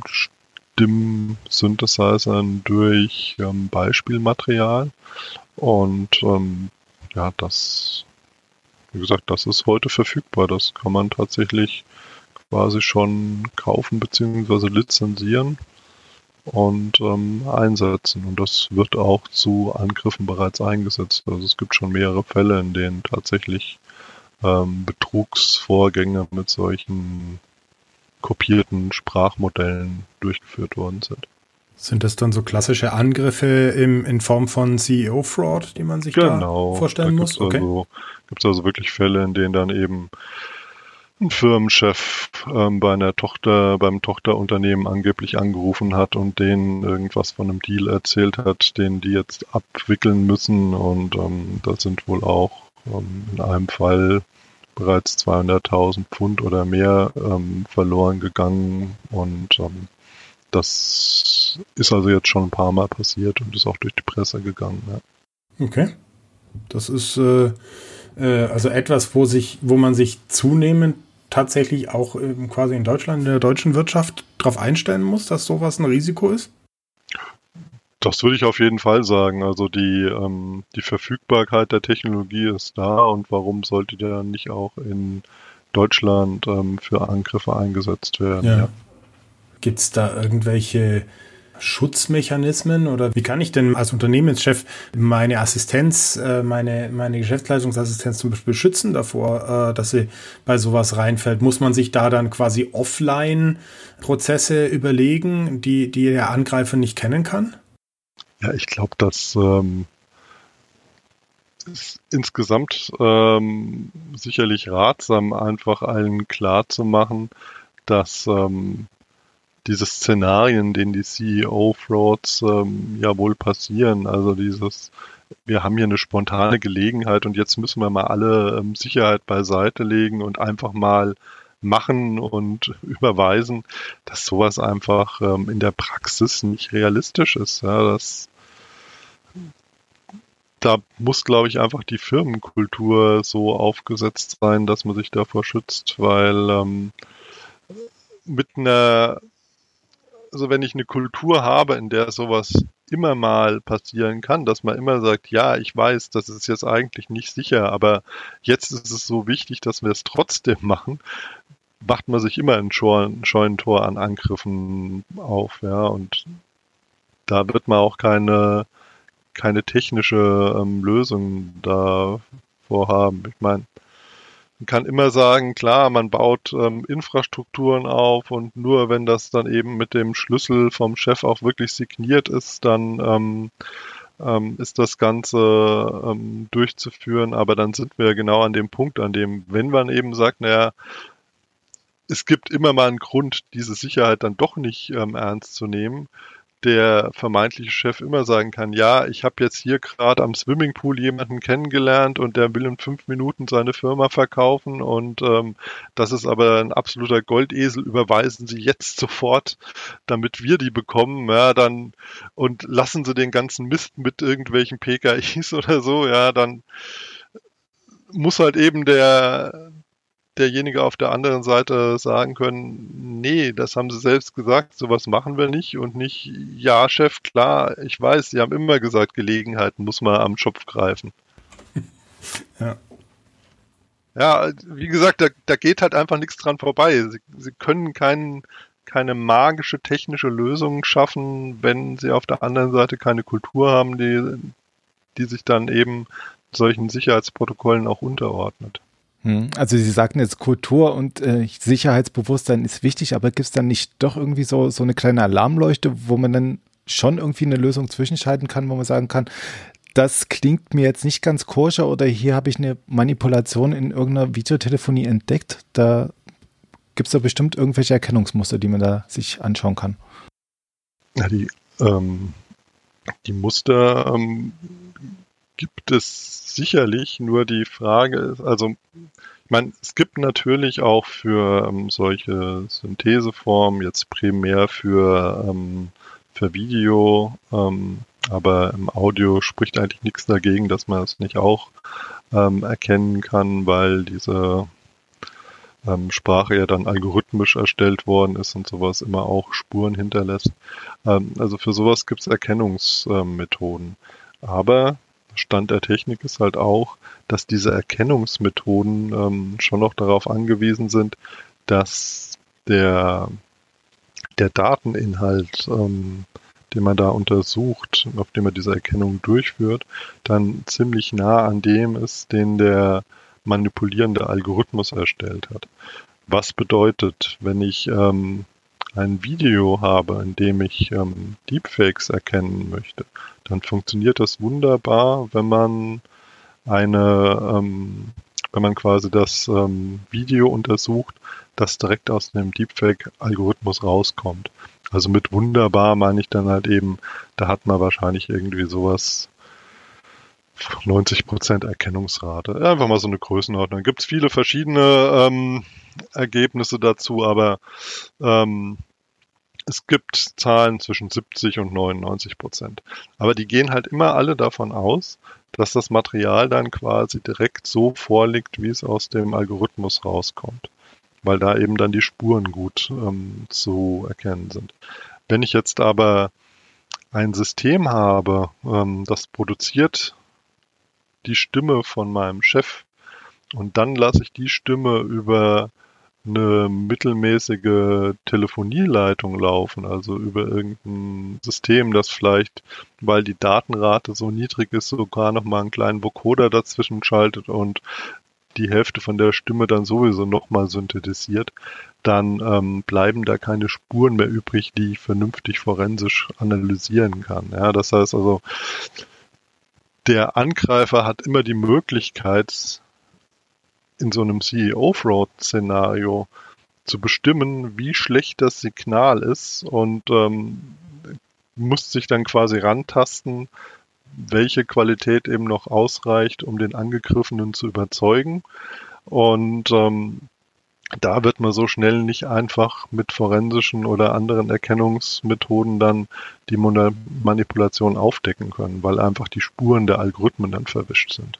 Stimmsynthesizern durch ähm, Beispielmaterial. Und ähm, ja, das wie gesagt, das ist heute verfügbar. Das kann man tatsächlich quasi schon kaufen bzw. lizenzieren und ähm, einsetzen. Und das wird auch zu Angriffen bereits eingesetzt. Also es gibt schon mehrere Fälle, in denen tatsächlich ähm, Betrugsvorgänge mit solchen kopierten Sprachmodellen durchgeführt worden sind. Sind das dann so klassische Angriffe im, in Form von CEO-Fraud, die man sich genau, da vorstellen da muss? Okay. Also, gibt es also wirklich Fälle, in denen dann eben Firmenchef ähm, bei einer Tochter, beim Tochterunternehmen angeblich angerufen hat und denen irgendwas von einem Deal erzählt hat, den die jetzt abwickeln müssen. Und ähm, da sind wohl auch ähm, in einem Fall bereits 200.000 Pfund oder mehr ähm, verloren gegangen. Und ähm, das ist also jetzt schon ein paar Mal passiert und ist auch durch die Presse gegangen. Ja. Okay. Das ist äh, äh, also etwas, wo sich, wo man sich zunehmend tatsächlich auch äh, quasi in Deutschland, in der deutschen Wirtschaft darauf einstellen muss, dass sowas ein Risiko ist? Das würde ich auf jeden Fall sagen. Also die, ähm, die Verfügbarkeit der Technologie ist da und warum sollte der nicht auch in Deutschland ähm, für Angriffe eingesetzt werden? Ja. ja. Gibt es da irgendwelche Schutzmechanismen oder wie kann ich denn als Unternehmenschef meine Assistenz, äh, meine, meine Geschäftsleitungsassistenz zum Beispiel schützen davor, äh, dass sie bei sowas reinfällt? Muss man sich da dann quasi offline Prozesse überlegen, die, die der Angreifer nicht kennen kann? Ja, ich glaube, dass ähm, ist insgesamt ähm, sicherlich ratsam, einfach allen klar zu machen, dass ähm, diese Szenarien, denen die CEO-Frauds ähm, ja wohl passieren. Also dieses, wir haben hier eine spontane Gelegenheit und jetzt müssen wir mal alle ähm, Sicherheit beiseite legen und einfach mal machen und überweisen, dass sowas einfach ähm, in der Praxis nicht realistisch ist. Ja, das, da muss, glaube ich, einfach die Firmenkultur so aufgesetzt sein, dass man sich davor schützt, weil ähm, mit einer also wenn ich eine Kultur habe, in der sowas immer mal passieren kann, dass man immer sagt, ja, ich weiß, das ist jetzt eigentlich nicht sicher, aber jetzt ist es so wichtig, dass wir es trotzdem machen, macht man sich immer ein Scheunentor an Angriffen auf, ja, und da wird man auch keine, keine technische ähm, Lösung davor haben. Ich meine, man kann immer sagen, klar, man baut ähm, Infrastrukturen auf und nur wenn das dann eben mit dem Schlüssel vom Chef auch wirklich signiert ist, dann ähm, ähm, ist das Ganze ähm, durchzuführen. Aber dann sind wir genau an dem Punkt, an dem, wenn man eben sagt, naja, es gibt immer mal einen Grund, diese Sicherheit dann doch nicht ähm, ernst zu nehmen, der vermeintliche Chef immer sagen kann, ja, ich habe jetzt hier gerade am Swimmingpool jemanden kennengelernt und der will in fünf Minuten seine Firma verkaufen und ähm, das ist aber ein absoluter Goldesel, überweisen Sie jetzt sofort, damit wir die bekommen, ja, dann und lassen Sie den ganzen Mist mit irgendwelchen PKIs [laughs] oder so, ja, dann muss halt eben der derjenige auf der anderen Seite sagen können, nee, das haben sie selbst gesagt, sowas machen wir nicht und nicht, ja, Chef, klar, ich weiß, sie haben immer gesagt, Gelegenheiten muss man am Schopf greifen. [laughs] Ja. Ja, wie gesagt, da, da geht halt einfach nichts dran vorbei. Sie, sie können keinen, keine magische technische Lösung schaffen, wenn sie auf der anderen Seite keine Kultur haben, die, die sich dann eben solchen Sicherheitsprotokollen auch unterordnet. Hm, also Sie sagten jetzt Kultur und äh, Sicherheitsbewusstsein ist wichtig, aber gibt es dann nicht doch irgendwie so, so eine kleine Alarmleuchte, wo man dann schon irgendwie eine Lösung zwischenschalten kann, wo man sagen kann, das klingt mir jetzt nicht ganz koscher oder hier habe ich eine Manipulation in irgendeiner Videotelefonie entdeckt. Da gibt es da bestimmt irgendwelche Erkennungsmuster, die man da sich anschauen kann. Ja, die, ähm, die Muster ähm, gibt es sicherlich, nur die Frage ist, also ich meine, es gibt natürlich auch für ähm, solche Syntheseformen jetzt primär für, ähm, für Video, ähm, aber im Audio spricht eigentlich nichts dagegen, dass man es nicht auch ähm, erkennen kann, weil diese ähm, Sprache ja dann algorithmisch erstellt worden ist und sowas immer auch Spuren hinterlässt. Ähm, also für sowas gibt es Erkennungsmethoden. Aber Stand der Technik ist halt auch, dass diese Erkennungsmethoden ähm, schon noch darauf angewiesen sind, dass der, der Dateninhalt, ähm, den man da untersucht, auf dem man diese Erkennung durchführt, dann ziemlich nah an dem ist, den der manipulierende Algorithmus erstellt hat. Was bedeutet, wenn ich ähm, ein Video habe, in dem ich ähm, Deepfakes erkennen möchte, dann funktioniert das wunderbar, wenn man eine, ähm, wenn man quasi das ähm, Video untersucht, das direkt aus dem Deepfake-Algorithmus rauskommt. Also mit wunderbar meine ich dann halt eben, da hat man wahrscheinlich irgendwie sowas 90% Erkennungsrate. Einfach mal so eine Größenordnung. Gibt es viele verschiedene ähm, Ergebnisse dazu, aber ähm, es gibt Zahlen zwischen 70 und 99 Prozent. Aber die gehen halt immer alle davon aus, dass das Material dann quasi direkt so vorliegt, wie es aus dem Algorithmus rauskommt. Weil da eben dann die Spuren gut ähm, zu erkennen sind. Wenn ich jetzt aber ein System habe, ähm, das produziert die Stimme von meinem Chef und dann lasse ich die Stimme über eine mittelmäßige Telefonieleitung laufen, also über irgendein System, das vielleicht, weil die Datenrate so niedrig ist, sogar nochmal einen kleinen Vocoder dazwischen schaltet und die Hälfte von der Stimme dann sowieso nochmal synthetisiert, dann ähm, bleiben da keine Spuren mehr übrig, die ich vernünftig forensisch analysieren kann. Ja, das heißt also, der Angreifer hat immer die Möglichkeit, in so einem CEO-Fraud-Szenario zu bestimmen, wie schlecht das Signal ist und ähm, muss sich dann quasi rantasten, welche Qualität eben noch ausreicht, um den Angegriffenen zu überzeugen. Und ähm, da wird man so schnell nicht einfach mit forensischen oder anderen Erkennungsmethoden dann die Manipulation aufdecken können, weil einfach die Spuren der Algorithmen dann verwischt sind.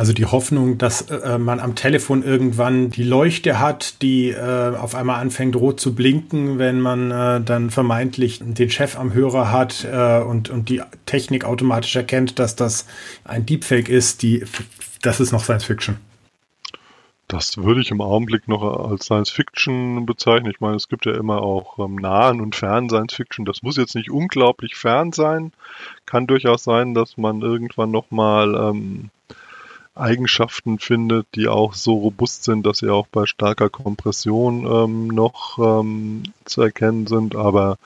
Also die Hoffnung, dass äh, man am Telefon irgendwann die Leuchte hat, die äh, auf einmal anfängt rot zu blinken, wenn man äh, dann vermeintlich den Chef am Hörer hat äh, und, und die Technik automatisch erkennt, dass das ein Deepfake ist, die, das ist noch Science Fiction. Das würde ich im Augenblick noch als Science Fiction bezeichnen. Ich meine, es gibt ja immer auch ähm, nahen und fernen Science Fiction. Das muss jetzt nicht unglaublich fern sein. Kann durchaus sein, dass man irgendwann nochmal ähm, Eigenschaften findet, die auch so robust sind, dass sie auch bei starker Kompression ähm, noch ähm, zu erkennen sind. Aber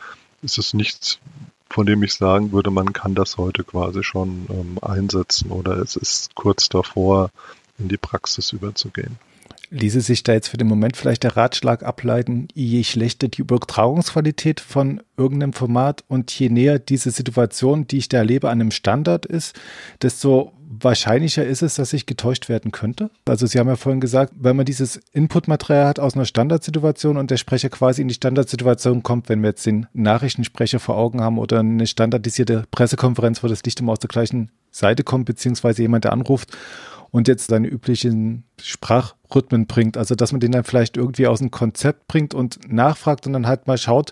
es ist nichts, von dem ich sagen würde, man kann das heute quasi schon ähm, einsetzen oder es ist kurz davor, in die Praxis überzugehen. Ließe sich da jetzt für den Moment vielleicht der Ratschlag ableiten, je schlechter die Übertragungsqualität von irgendeinem Format und je näher diese Situation, die ich da erlebe, an einem Standard ist, desto wahrscheinlicher ist es, dass ich getäuscht werden könnte? Also Sie haben ja vorhin gesagt, wenn man dieses Inputmaterial hat aus einer Standardsituation und der Sprecher quasi in die Standardsituation kommt, wenn wir jetzt den Nachrichtensprecher vor Augen haben oder eine standardisierte Pressekonferenz, wo das Licht immer aus der gleichen Seite kommt, beziehungsweise jemand, der anruft und jetzt seine üblichen Sprachrhythmen bringt. Also, dass man den dann vielleicht irgendwie aus dem Konzept bringt und nachfragt und dann halt mal schaut,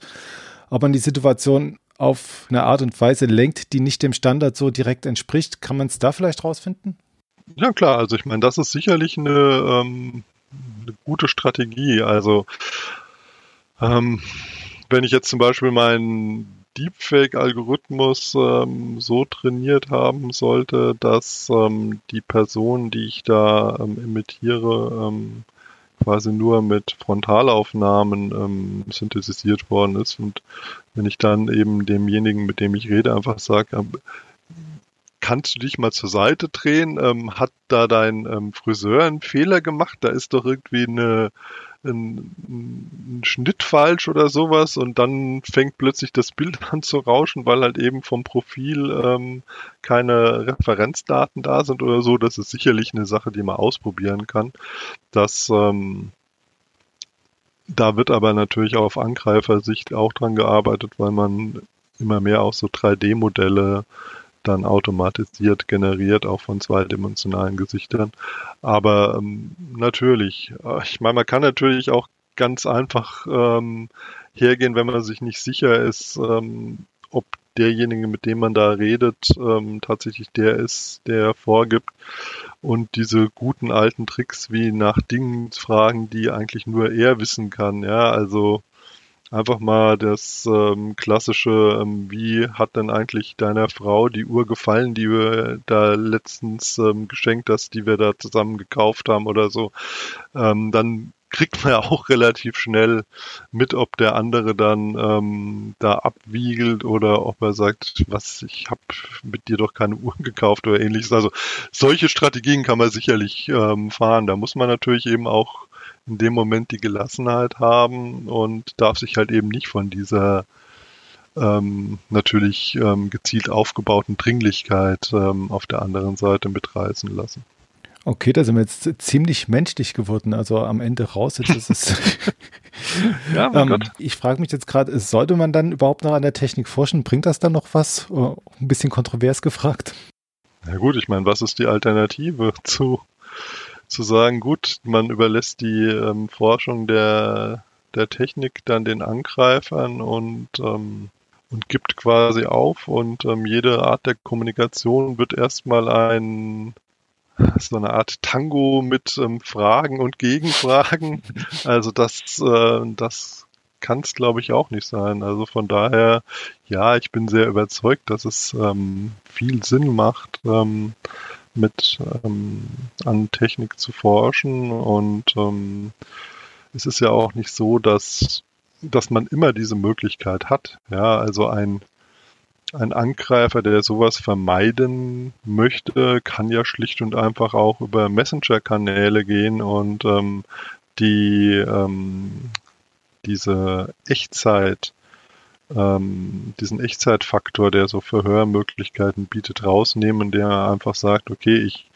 ob man die Situation auf eine Art und Weise lenkt, die nicht dem Standard so direkt entspricht. Kann man es da vielleicht rausfinden? Ja, klar. Also, ich meine, das ist sicherlich eine, ähm, eine gute Strategie. Also, ähm, wenn ich jetzt zum Beispiel meinen Deepfake-Algorithmus ähm, so trainiert haben sollte, dass ähm, die Person, die ich da ähm, imitiere, ähm, quasi nur mit Frontalaufnahmen ähm, synthetisiert worden ist. Und wenn ich dann eben demjenigen, mit dem ich rede, einfach sage, ähm, kannst du dich mal zur Seite drehen? Ähm, hat da dein ähm, Friseur einen Fehler gemacht? Da ist doch irgendwie eine ein, ein Schnitt falsch oder sowas und dann fängt plötzlich das Bild [laughs] an zu rauschen, weil halt eben vom Profil ähm, keine Referenzdaten da sind oder so. Das ist sicherlich eine Sache, die man ausprobieren kann. Das ähm, da wird aber natürlich auch auf Angreifersicht auch dran gearbeitet, weil man immer mehr auch so 3D-Modelle dann automatisiert generiert, auch von zweidimensionalen Gesichtern. Aber ähm, natürlich, äh, ich meine, man kann natürlich auch ganz einfach ähm, hergehen, wenn man sich nicht sicher ist, ähm, ob derjenige, mit dem man da redet, ähm, tatsächlich der ist, der vorgibt. Und diese guten alten Tricks wie nach Dingen fragen, die eigentlich nur er wissen kann. Ja, also einfach mal das ähm, klassische, ähm, wie hat denn eigentlich deiner Frau die Uhr gefallen, die wir da letztens ähm, geschenkt hast, die wir da zusammen gekauft haben oder so, ähm, dann kriegt man ja [laughs] auch relativ schnell mit, ob der andere dann ähm, da abwiegelt oder ob er sagt, was, ich habe mit dir doch keine Uhr gekauft oder ähnliches. Also solche Strategien kann man sicherlich ähm, fahren. Da muss man natürlich eben auch in dem Moment die Gelassenheit haben und darf sich halt eben nicht von dieser ähm, natürlich ähm, gezielt aufgebauten Dringlichkeit ähm, auf der anderen Seite mitreißen lassen. Okay, da sind wir jetzt ziemlich menschlich geworden. Also am Ende raus jetzt ist es. [laughs] ja, ähm, ich frage mich jetzt gerade, sollte man dann überhaupt noch an der Technik forschen? Bringt das dann noch was? Ein bisschen kontrovers gefragt. Na gut, ich meine, was ist die Alternative [laughs] zu zu sagen, gut, man überlässt die ähm, Forschung der, der Technik dann den Angreifern und, ähm, und gibt quasi auf und ähm, jede Art der Kommunikation wird erstmal ein so eine Art Tango mit ähm, Fragen und Gegenfragen. [laughs] Also das, äh, das kann es, glaube ich, auch nicht sein. Also von daher, ja, ich bin sehr überzeugt, dass es ähm, viel Sinn macht, ähm, mit ähm, an Technik zu forschen und ähm, es ist ja auch nicht so, dass, dass man immer diese Möglichkeit hat. Ja, also ein, ein Angreifer, der sowas vermeiden möchte, kann ja schlicht und einfach auch über Messenger-Kanäle gehen und ähm, die ähm, diese Echtzeit ähm, diesen Echtzeitfaktor, der so Verhörmöglichkeiten bietet, rausnehmen, der einfach sagt, okay, ich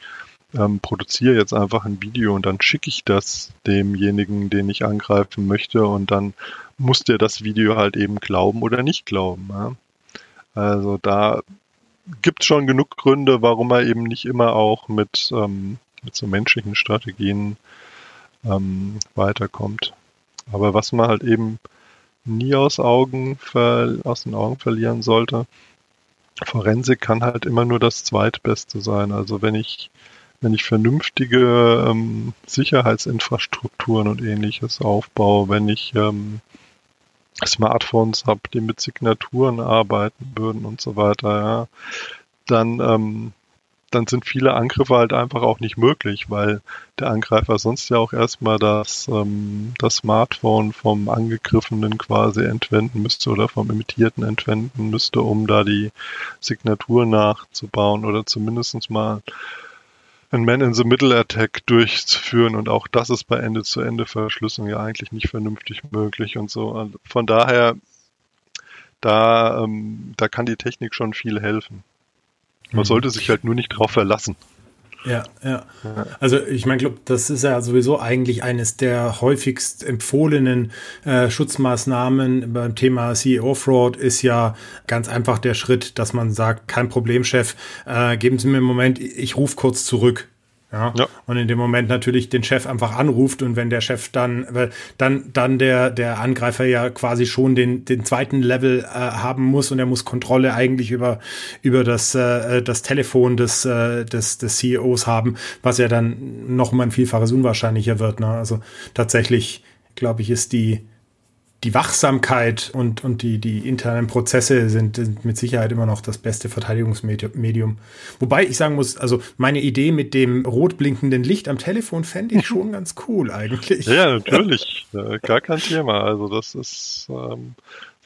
ähm, produziere jetzt einfach ein Video und dann schicke ich das demjenigen, den ich angreifen möchte und dann muss der das Video halt eben glauben oder nicht glauben. Ja? Also da gibt es schon genug Gründe, warum er eben nicht immer auch mit, ähm, mit so menschlichen Strategien ähm, weiterkommt. Aber was man halt eben nie aus, Augen aus den Augen verlieren sollte. Forensik kann halt immer nur das Zweitbeste sein. Also wenn ich wenn ich vernünftige ähm, Sicherheitsinfrastrukturen und ähnliches aufbaue, wenn ich ähm, Smartphones habe, die mit Signaturen arbeiten würden und so weiter, ja, dann, ähm, dann sind viele Angriffe halt einfach auch nicht möglich, weil der Angreifer sonst ja auch erstmal das, ähm, das Smartphone vom Angegriffenen quasi entwenden müsste oder vom Imitierten entwenden müsste, um da die Signatur nachzubauen oder zumindest mal ein Man-in-the-Middle-Attack durchzuführen und auch das ist bei Ende-zu-Ende-Verschlüsselung ja eigentlich nicht vernünftig möglich und so. Also von daher, da, ähm, da kann die Technik schon viel helfen. Man mhm. sollte sich halt nur nicht drauf verlassen. Ja, ja. Also ich meine, glaube, das ist ja sowieso eigentlich eines der häufigst empfohlenen äh, Schutzmaßnahmen beim Thema CEO-Fraud ist ja ganz einfach der Schritt, dass man sagt, kein Problem, Chef, äh, geben Sie mir einen Moment, ich rufe kurz zurück. Ja? ja? Und in dem Moment natürlich den Chef einfach anruft und wenn der Chef dann, weil dann, dann der, der Angreifer ja quasi schon den, den zweiten Level äh, haben muss und er muss Kontrolle eigentlich über, über das, äh, das Telefon des, äh, des, des CEOs haben, was ja dann noch mal ein Vielfaches unwahrscheinlicher wird. Ne? Also tatsächlich, glaube ich, ist die, die Wachsamkeit und, und die, die internen Prozesse sind, sind mit Sicherheit immer noch das beste Verteidigungsmedium. Wobei ich sagen muss, also meine Idee mit dem rot blinkenden Licht am Telefon fände ich schon ganz cool eigentlich. Ja, natürlich. Gar kein Thema. Also das ist ähm,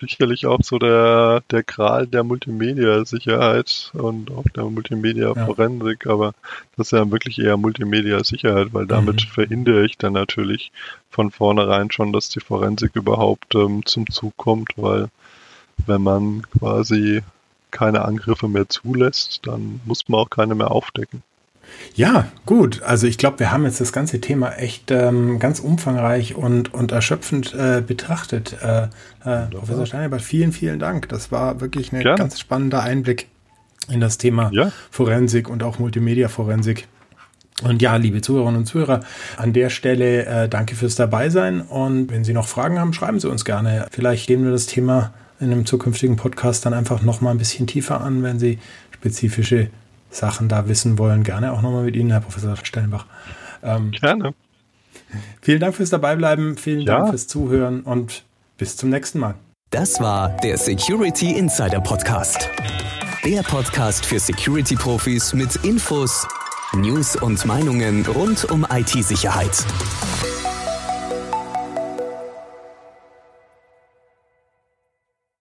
sicherlich auch so der, der Gral der Multimedia-Sicherheit und auch der Multimedia-Forensik, ja. aber das ist ja wirklich eher Multimedia-Sicherheit, weil damit mhm. verhindere ich dann natürlich von vornherein schon, dass die Forensik überhaupt ähm, zum Zug kommt, weil wenn man quasi keine Angriffe mehr zulässt, dann muss man auch keine mehr aufdecken. Ja, gut. Also ich glaube, wir haben jetzt das ganze Thema echt ähm, ganz umfangreich und, und erschöpfend äh, betrachtet. Äh, äh, Professor Steinebert, vielen, vielen Dank. Das war wirklich ein ganz spannender Einblick in das Thema ja. Forensik und auch Multimedia-Forensik. Und ja, liebe Zuhörerinnen und Zuhörer, an der Stelle äh, danke fürs Dabeisein. Und wenn Sie noch Fragen haben, schreiben Sie uns gerne. Vielleicht gehen wir das Thema in einem zukünftigen Podcast dann einfach noch mal ein bisschen tiefer an, wenn Sie spezifische Sachen da wissen wollen, gerne auch nochmal mit Ihnen, Herr Professor Stellenbach. Ähm, gerne. Vielen Dank fürs Dabeibleiben, vielen ja. Dank fürs Zuhören und bis zum nächsten Mal. Das war der Security Insider Podcast. Der Podcast für Security-Profis mit Infos, News und Meinungen rund um IT-Sicherheit.